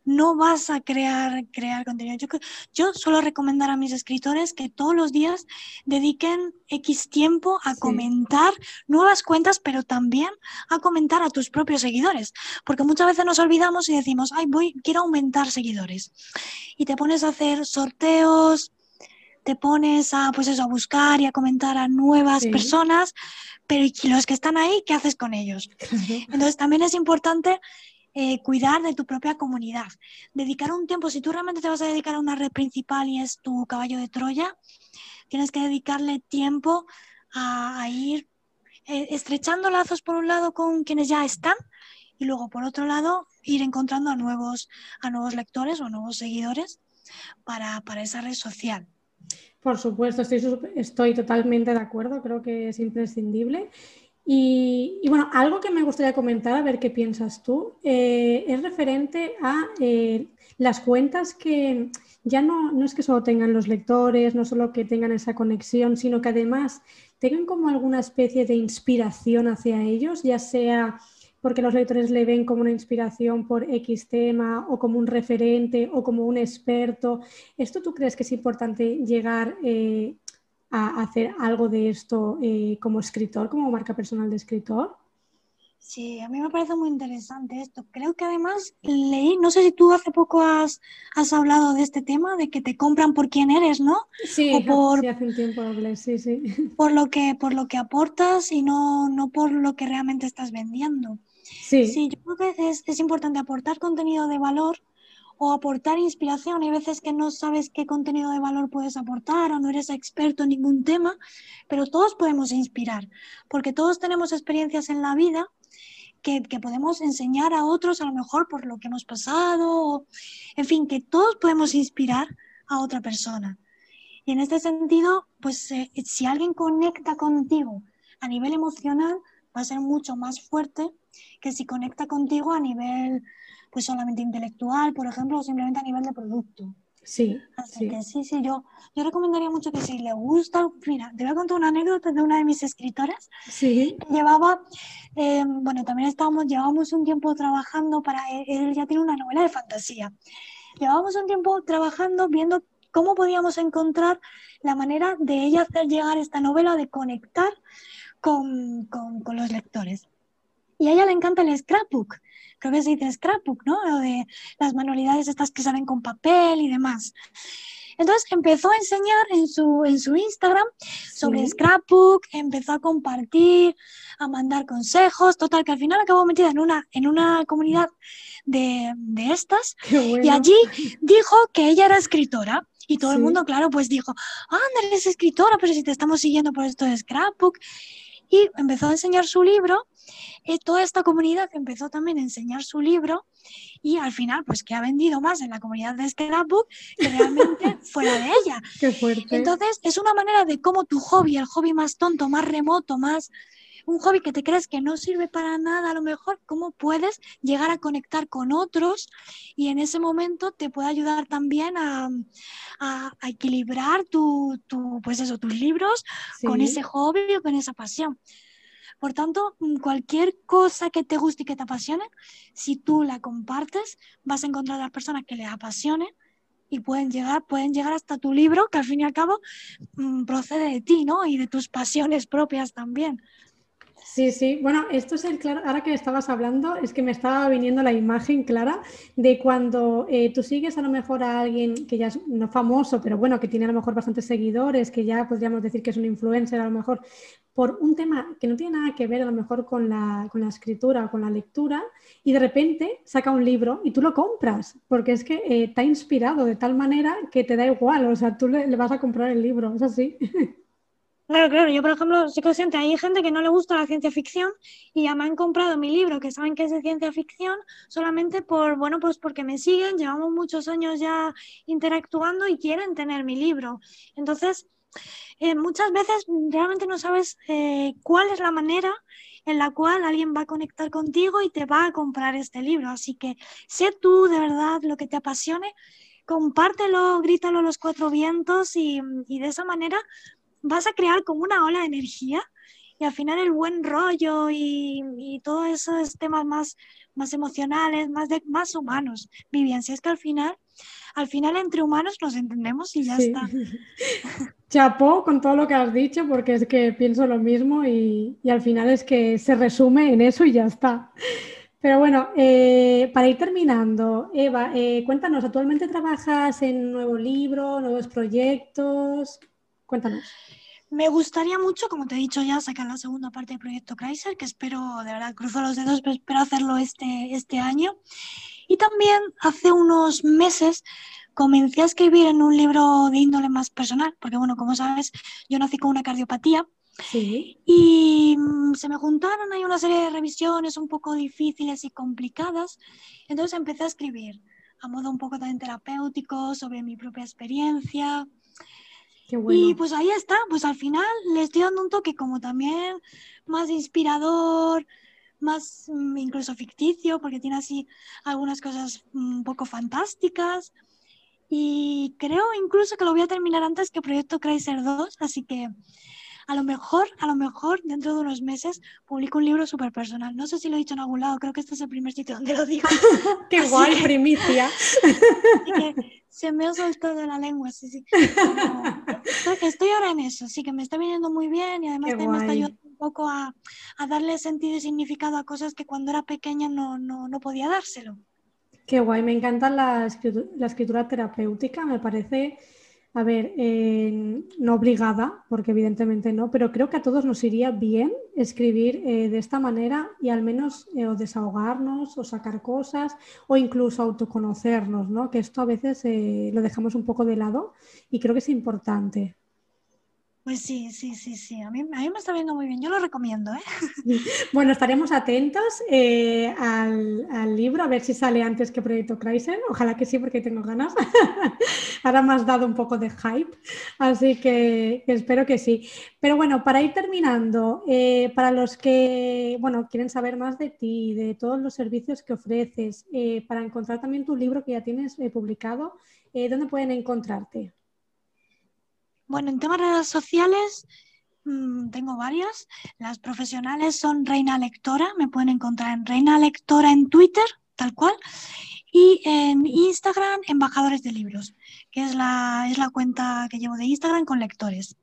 no vas a crear, crear contenido. Yo, yo suelo recomendar a mis escritores que todos los días dediquen X tiempo a comentar nuevas cuentas, pero también a comentar a tus propios seguidores, porque muchas veces nos olvidamos y decimos, ay, voy, quiero aumentar seguidores. Y te pones a hacer sorteos, te pones a, pues eso, a buscar y a comentar a nuevas personas, pero ¿y los que están ahí, qué haces con ellos? Entonces también es importante eh, cuidar de tu propia comunidad. Dedicar un tiempo, si tú realmente te vas a dedicar a una red principal y es tu caballo de Troya, tienes que dedicarle tiempo a, ir eh, estrechando lazos por un lado con quienes ya están y luego por otro lado ir encontrando a nuevos, a nuevos lectores o nuevos seguidores para, para esa red social. Por supuesto, estoy, totalmente de acuerdo, creo que es imprescindible. Y, bueno, algo que me gustaría comentar, a ver qué piensas tú, eh, es referente a eh, las cuentas que ya no, no es que solo tengan los lectores, no solo que tengan esa conexión, sino que además tengan como alguna especie de inspiración hacia ellos, ya sea porque los lectores le ven como una inspiración por X tema o como un referente o como un experto. ¿Esto tú crees que es importante llegar eh, a hacer algo de esto eh, como escritor, como marca personal de escritor? Sí, a mí me parece muy interesante esto. Creo que además leí, no sé si tú hace poco has, has hablado de este tema, de que te compran por quién eres, ¿no? Sí, por, hace un tiempo hablé, sí, sí. Por lo que, por lo que aportas y no, no por lo que realmente estás vendiendo. Sí. Sí, yo creo que es, importante aportar contenido de valor o aportar inspiración. Hay veces que no sabes qué contenido de valor puedes aportar o no eres experto en ningún tema, pero todos podemos inspirar, porque todos tenemos experiencias en la vida que, que, podemos enseñar a otros, a lo mejor por lo que hemos pasado, en fin, que todos podemos inspirar a otra persona. Y en este sentido, pues eh, si alguien conecta contigo a nivel emocional, va a ser mucho más fuerte que si conecta contigo a nivel pues solamente intelectual, por ejemplo, o simplemente a nivel de producto. Sí. Así que sí, sí, yo, yo recomendaría mucho que si le gusta, mira, te voy a contar una anécdota de una de mis escritoras. Sí. Llevaba, eh, bueno, también estábamos, llevábamos un tiempo trabajando para, él ya tiene una novela de fantasía. Llevábamos un tiempo trabajando viendo cómo podíamos encontrar la manera de ella hacer llegar esta novela, de conectar con, con, con los lectores. Y a ella le encanta el scrapbook. Creo que se dice scrapbook, ¿no? Lo de las manualidades estas que salen con papel y demás. Entonces empezó a enseñar en su, en su Instagram sobre scrapbook, empezó a compartir, a mandar consejos, total, que al final acabó metida en una, en una comunidad de, de estas y allí dijo que ella era escritora. Y todo el mundo, claro, pues dijo, anda, eres escritora, pero si te estamos siguiendo por esto de scrapbook. Y empezó a enseñar su libro y toda esta comunidad empezó también a enseñar su libro y al final, pues que ha vendido más en la comunidad de este book que realmente fuera de ella. Qué fuerte. Entonces, es una manera de cómo tu hobby, el hobby más tonto, más remoto, más un hobby que te crees que no sirve para nada, a lo mejor, cómo puedes llegar a conectar con otros y en ese momento te puede ayudar también a, a, equilibrar tu, tu, pues eso, tus libros con ese hobby o con esa pasión. Por tanto, mm, cualquier cosa que te guste y que te apasione, si tú la compartes, vas a encontrar a las personas que les apasione y pueden llegar, pueden llegar hasta tu libro, que al fin y al cabo mm, procede de ti, ¿no? Y de tus pasiones propias también. Sí, sí. Bueno, esto es el claro. Ahora que estabas hablando, es que me estaba viniendo la imagen clara de cuando eh, tú sigues a lo mejor a alguien que ya es no famoso, pero bueno, que tiene a lo mejor bastantes seguidores, que ya podríamos decir que es un influencer a lo mejor, por un tema que no tiene nada que ver a lo mejor con la, con la escritura o con la lectura, y de repente saca un libro y tú lo compras, porque es que eh, te ha inspirado de tal manera que te da igual, o sea, tú le, le vas a comprar el libro, es así. Claro, claro. Yo, por ejemplo, soy consciente, hay gente que no le gusta la ciencia ficción y ya me han comprado mi libro, que saben que es de ciencia ficción, solamente por, bueno, pues porque me siguen, llevamos muchos años ya interactuando y quieren tener mi libro. Entonces, eh, muchas veces realmente no sabes eh, cuál es la manera en la cual alguien va a conectar contigo y te va a comprar este libro. Así que sé tú de verdad lo que te apasione, compártelo, grítalo a los cuatro vientos y, y de esa manera vas a crear como una ola de energía y al final el buen rollo y, y todos esos temas más, más emocionales, más, de, más humanos, Vivian, si es que al final, al final entre humanos nos entendemos y ya está. Chapó con todo lo que has dicho porque es que pienso lo mismo y, y al final es que se resume en eso y ya está. Pero bueno, eh, para ir terminando, Eva, eh, cuéntanos, ¿actualmente trabajas en nuevo libro, nuevos proyectos? Cuéntanos. Me gustaría mucho, como te he dicho ya, sacar la segunda parte del proyecto Chrysler, que espero, de verdad, cruzo los dedos, pero espero hacerlo este, este año. Y también hace unos meses comencé a escribir en un libro de índole más personal, porque bueno, como sabes, yo nací con una cardiopatía. Sí. Y mm, se me juntaron ahí una serie de revisiones un poco difíciles y complicadas. Entonces empecé a escribir a modo un poco también terapéutico sobre mi propia experiencia, y pues ahí está, pues al final le estoy dando un toque como también más inspirador, más mm, incluso ficticio, porque tiene así algunas cosas un poco fantásticas. y creo incluso que lo voy a terminar antes que Proyecto Chrysler 2, así que a lo mejor, a lo mejor dentro de unos meses publico un libro súper personal. No sé si lo he dicho en algún lado, creo que este es el primer sitio donde lo digo. ¡Qué guay, primicia! se me ha soltado la lengua, sí, sí. Estoy ahora en eso, sí que me está viniendo muy bien y además me está ayudando un poco a, darle sentido y significado a cosas que cuando era pequeña no, no, podía dárselo. Qué guay, me encanta la la escritura terapéutica, me parece a ver, eh, no obligada, porque evidentemente no, pero creo que a todos nos iría bien escribir eh, de esta manera y al menos eh, o desahogarnos o sacar cosas o incluso autoconocernos, ¿no? Que esto a veces lo dejamos un poco de lado y creo que es importante. Pues sí, sí, sí, sí. A mí, me está viendo muy bien. Yo lo recomiendo. ¿eh? Bueno, estaremos atentos eh, al, libro, a ver si sale antes que Proyecto Chrysler. Ojalá que sí, porque tengo ganas. Ahora me has dado un poco de hype, así que espero que sí. Pero bueno, para ir terminando, eh, para los que bueno, quieren saber más de ti, de todos los servicios que ofreces, eh, para encontrar también tu libro que ya tienes publicado, ¿dónde pueden encontrarte? Bueno, en temas de redes sociales mm, tengo varias. Las profesionales son Reina Lectora, me pueden encontrar en Reina Lectora en Twitter, tal cual, y en Instagram, Embajadores de Libros, que es la, es la cuenta que llevo de Instagram con lectores.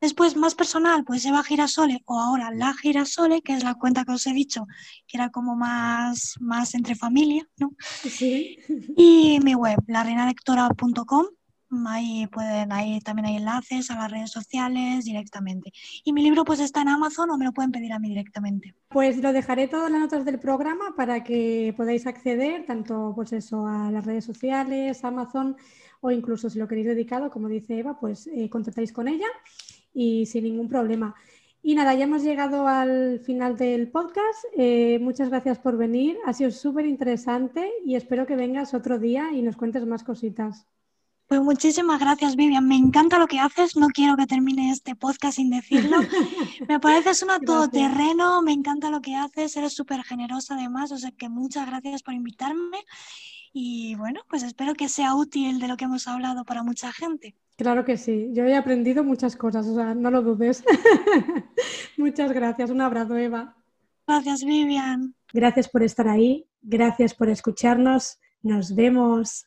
Después, más personal, pues Eva Girasole o ahora La Girasole, que es la cuenta que os he dicho, que era como más, más entre familia, ¿no? Sí. Y mi web, lareinalectora.com, Ahí pueden, ahí también hay enlaces a las redes sociales directamente. Y mi libro pues está en Amazon o me lo pueden pedir a mí directamente. Pues lo dejaré todo en las notas del programa para que podáis acceder tanto pues eso a las redes sociales, Amazon o incluso si lo queréis dedicado, como dice Eva, pues eh, contactáis con ella y sin ningún problema. Y nada, ya hemos llegado al final del podcast. Eh, muchas gracias por venir. Ha sido súper interesante y espero que vengas otro día y nos cuentes más cositas. Pues muchísimas gracias, Vivian. Me encanta lo que haces. No quiero que termine este podcast sin decirlo. Me pareces una todoterreno. Me encanta lo que haces. Eres súper generosa además. O sea que muchas gracias por invitarme. Y bueno, pues espero que sea útil de lo que hemos hablado para mucha gente. Claro que sí. Yo he aprendido muchas cosas. O sea, no lo dudes. muchas gracias. Un abrazo, Eva. Gracias, Vivian. Gracias por estar ahí. Gracias por escucharnos. Nos vemos.